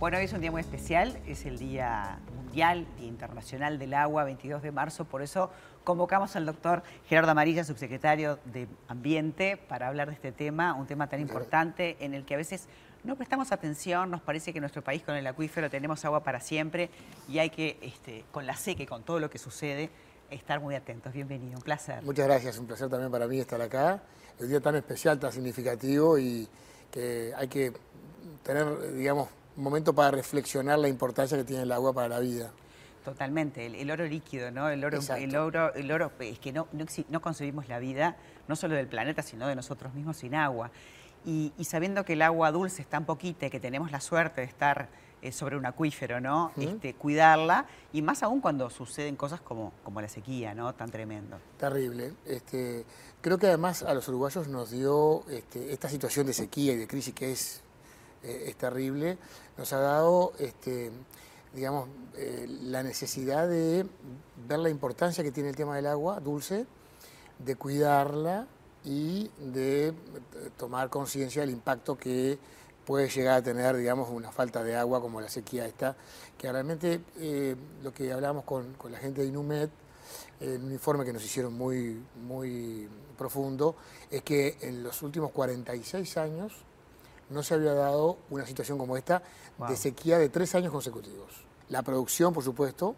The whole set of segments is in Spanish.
Bueno, hoy es un día muy especial, es el Día Mundial, Día Internacional del Agua, 22 de marzo, por eso convocamos al doctor Gerardo Amarilla, subsecretario de Ambiente, para hablar de este tema, un tema tan importante en el que a veces no prestamos atención, nos parece que en nuestro país con el acuífero tenemos agua para siempre y hay que, este, con la seca y con todo lo que sucede, estar muy atentos. Bienvenido, un placer. Muchas gracias, un placer también para mí estar acá. El día tan especial, tan significativo y que hay que tener, digamos, momento para reflexionar la importancia que tiene el agua para la vida. Totalmente, el, oro líquido, ¿no? El oro, el oro, el oro, es que no, no, concebimos la vida, no solo del planeta, sino de nosotros mismos sin agua. Y, sabiendo que el agua dulce es tan poquita y que tenemos la suerte de estar eh, sobre un acuífero, ¿no? Este, cuidarla, y más aún cuando suceden cosas como, como la sequía, ¿no? Tan tremendo. Terrible. Este, creo que además a los uruguayos nos dio este, esta situación de sequía y de crisis que es eh, es terrible, nos ha dado, este, digamos, eh, la necesidad de ver la importancia que tiene el tema del agua dulce, de cuidarla y de eh, tomar conciencia del impacto que puede llegar a tener, digamos, una falta de agua como la sequía esta, que realmente lo que hablamos con, con, la gente de Inumet, en un informe que nos hicieron muy, muy profundo, es que en los últimos 46 años no se había dado una situación como esta de sequía de tres años consecutivos. La producción, por supuesto,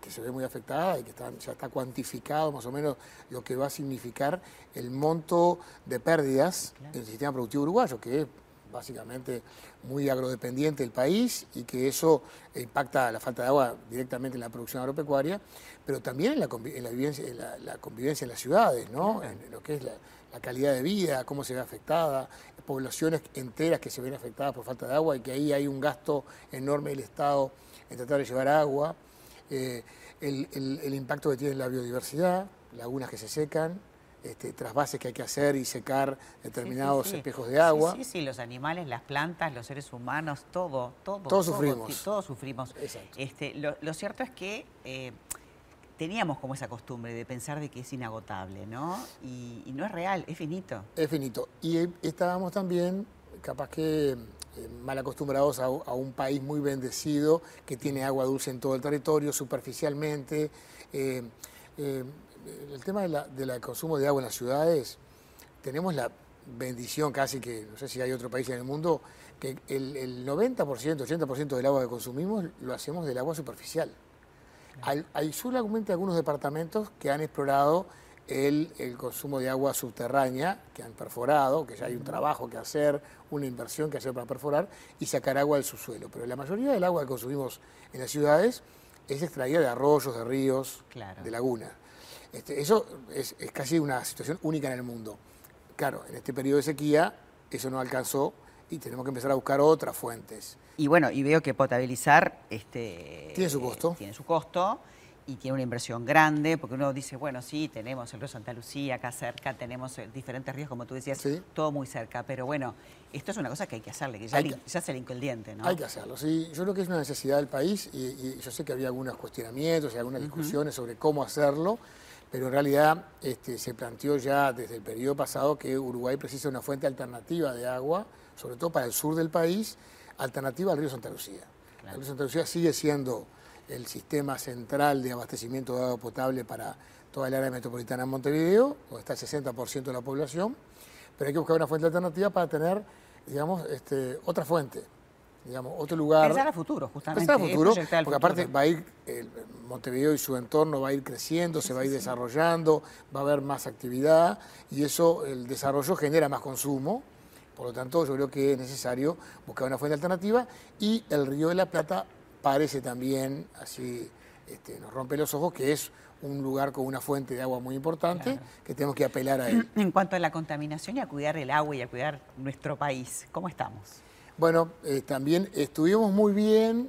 que, se ve muy afectada y que ya está cuantificado más o menos lo que va a significar el monto de pérdidas en el sistema productivo uruguayo, que es básicamente muy agrodependiente del país y que eso impacta la falta de agua directamente en la producción agropecuaria, pero también en la, convivencia, en la, convivencia en las ciudades, ¿no? en lo que es la, la calidad de vida, cómo se ve afectada, poblaciones enteras que se ven afectadas por falta de agua y que ahí hay un gasto enorme del Estado en tratar de llevar agua, eh, el, impacto que tiene la biodiversidad, lagunas que se secan, este, trasvases que hay que hacer y secar determinados espejos de agua. Sí, sí, los animales, las plantas, los seres humanos, todo, todo. Todos sufrimos. todos sufrimos. Este, lo, cierto es que eh, teníamos como esa costumbre de pensar de que es inagotable, ¿no? Y, no es real, es finito. Es finito. Y estábamos también, capaz que eh, mal acostumbrados a, un país muy bendecido, que tiene agua dulce en todo el territorio, superficialmente. Eh, eh, el tema del consumo de agua en las ciudades, tenemos la bendición casi que, no sé si hay otro país en el mundo, que el, el 90%, 80% del agua que consumimos lo hacemos del agua superficial. Hay, solamente algunos departamentos que han explorado el, consumo de agua subterránea, que han perforado, que ya hay un trabajo que hacer, una inversión que hacer para perforar y sacar agua del subsuelo. Pero la mayoría del agua que consumimos en las ciudades es extraída de arroyos, de ríos, de lagunas. Este, eso es, es casi una situación única en el mundo. Claro, en este periodo de sequía eso no alcanzó y tenemos que empezar a buscar otras fuentes. Y bueno, y veo que potabilizar este, tiene su costo. tiene su costo y tiene una inversión grande, porque uno dice, bueno, sí, tenemos el río Santa Lucía acá cerca, tenemos eh, diferentes ríos, como tú decías, todo muy cerca, pero bueno, esto es una cosa que hay que hacerle, que ya, se le hincó el diente, ¿no? Hay que hacerlo, sí. Yo creo que es una necesidad del país y, yo sé que había algunos cuestionamientos y algunas discusiones sobre cómo hacerlo, pero en realidad este, se planteó ya desde el periodo pasado que Uruguay precisa una fuente alternativa de agua, sobre todo para el sur del país, alternativa al río Santa Lucía. El río Santa Lucía sigue siendo el sistema central de abastecimiento de agua potable para toda el área metropolitana de Montevideo, donde está el 60% de la población, pero hay que buscar una fuente alternativa para tener, digamos, este, otra fuente, digamos, otro lugar. Pensar a futuro, justamente. Pensar a futuro, porque aparte va a ir, Montevideo y su entorno va a ir creciendo, se va a ir desarrollando, va a haber más actividad y eso, el desarrollo genera más consumo por lo tanto, yo creo que es necesario buscar una fuente alternativa y el Río de la Plata parece también, así este, nos rompe los ojos, que es un lugar con una fuente de agua muy importante que tenemos que apelar a él. En cuanto a la contaminación y a cuidar el agua y a cuidar nuestro país, ¿cómo estamos? Bueno, eh, también estuvimos muy bien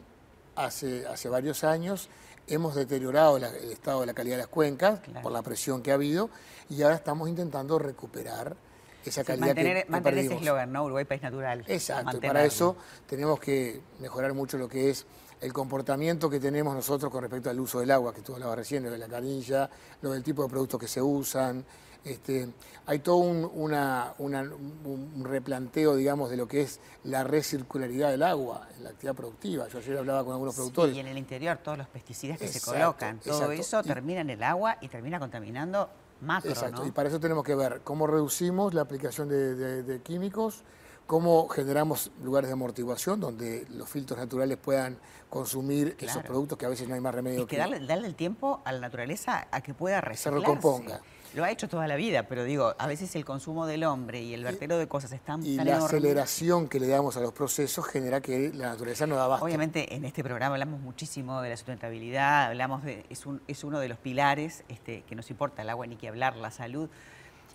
hace, hace varios años, hemos deteriorado el estado de la calidad de las cuencas por la presión que ha habido y ahora estamos intentando recuperar esa calidad mantener, que, mantener ese eslogan, ¿no? Uruguay país natural. Exacto, para eso tenemos que mejorar mucho lo que es el comportamiento que tenemos nosotros con respecto al uso del agua, que tú hablabas recién, lo de la canilla, lo del tipo de productos que se usan, Este, hay todo un, una, un replanteo, digamos, de lo que es la recircularidad del agua en la actividad productiva. Yo ayer hablaba con algunos productores. y en el interior todos los pesticidas que se colocan, todo eso termina en el agua y termina contaminando macro, Exacto, y para eso tenemos que ver cómo reducimos la aplicación de químicos, cómo generamos lugares de amortiguación donde los filtros naturales puedan consumir esos productos que a veces no hay más remedio que, darle, el tiempo a la naturaleza a que pueda reciclarse. Se recomponga. Lo ha hecho toda la vida, pero digo, a veces el consumo del hombre y el vertero de cosas están y la aceleración que le damos a los procesos genera que la naturaleza no da basta. Obviamente en este programa hablamos muchísimo de la sustentabilidad, hablamos de es, un, es uno de los pilares este, que nos importa el agua ni que hablar, la salud.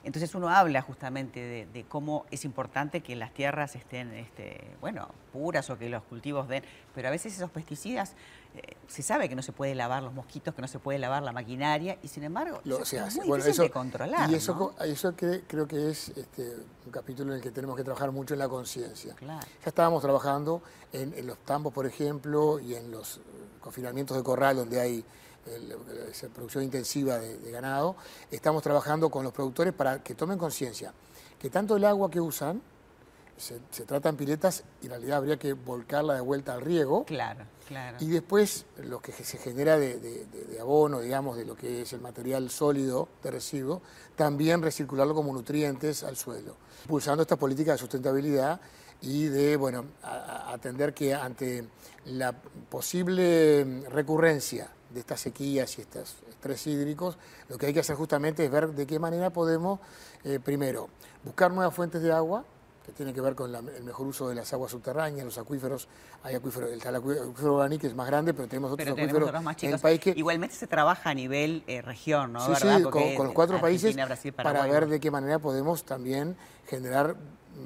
Entonces uno habla justamente de, cómo es importante que las tierras estén, este, bueno, puras o que los cultivos den, pero a veces esos pesticidas, eh, se sabe que no se puede lavar los mosquitos, que no se puede lavar la maquinaria, y sin embargo Lo, es muy bueno, difícil de controlar. Y eso, eso creo que es este, un capítulo en el que tenemos que trabajar mucho en la conciencia. Ya estábamos trabajando en, en los tambos, por ejemplo, y en los confinamientos de corral donde hay la producción intensiva de, ganado, estamos trabajando con los productores para que tomen conciencia que tanto el agua que usan se, trata en piletas y en realidad habría que volcarla de vuelta al riego. Claro, claro. Y después lo que se genera de, abono, digamos, de lo que es el material sólido de residuo, también recircularlo como nutrientes al suelo. Impulsando esta política de sustentabilidad y de, bueno, atender que ante la posible recurrencia de estas sequías y estos estrés hídricos, lo que hay que hacer justamente es ver de qué manera podemos, eh, primero, buscar nuevas fuentes de agua, que tiene que ver con el mejor uso de las aguas subterráneas, los acuíferos. Hay acuíferos, el, acuífero Guaraní que es más grande, pero tenemos otros acuíferos más chicos. en el país que... Igualmente se trabaja a nivel eh, región, ¿no? Sí, sí, con, los cuatro países para ver de qué manera podemos también generar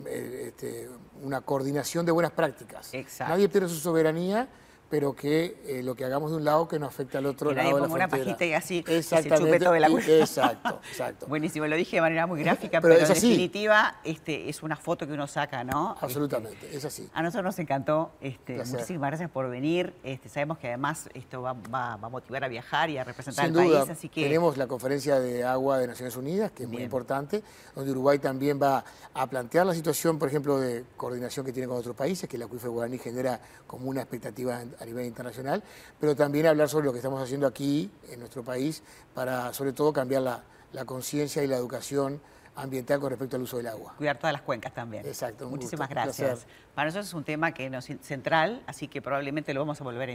eh, este, una coordinación de buenas prácticas. Exacto. Nadie pierde su soberanía pero que eh, lo que hagamos de un lado que no afecte al otro lado de la como una pajita y así se chupe todo el agua. Exacto, exacto. Buenísimo, lo dije de manera muy gráfica, pero, en definitiva este, es una foto que uno saca, ¿no? Absolutamente, es así. A nosotros nos encantó, este, muchísimas gracias por venir. Este, sabemos que además esto va, va, a motivar a viajar y a representar al país, así que... Tenemos la conferencia de agua de Naciones Unidas, que es muy importante, donde Uruguay también va a plantear la situación, por ejemplo, de coordinación que tiene con otros países, que el acuífero guaraní genera como una expectativa a nivel internacional pero también hablar sobre lo que estamos haciendo aquí en nuestro país para, sobre todo, cambiar la, conciencia y la educación ambiental con respecto al uso del agua. Cuidar todas las cuencas también. Exacto. Muchísimas gracias. Para nosotros es un tema que nos central, así que probablemente lo vamos a volver a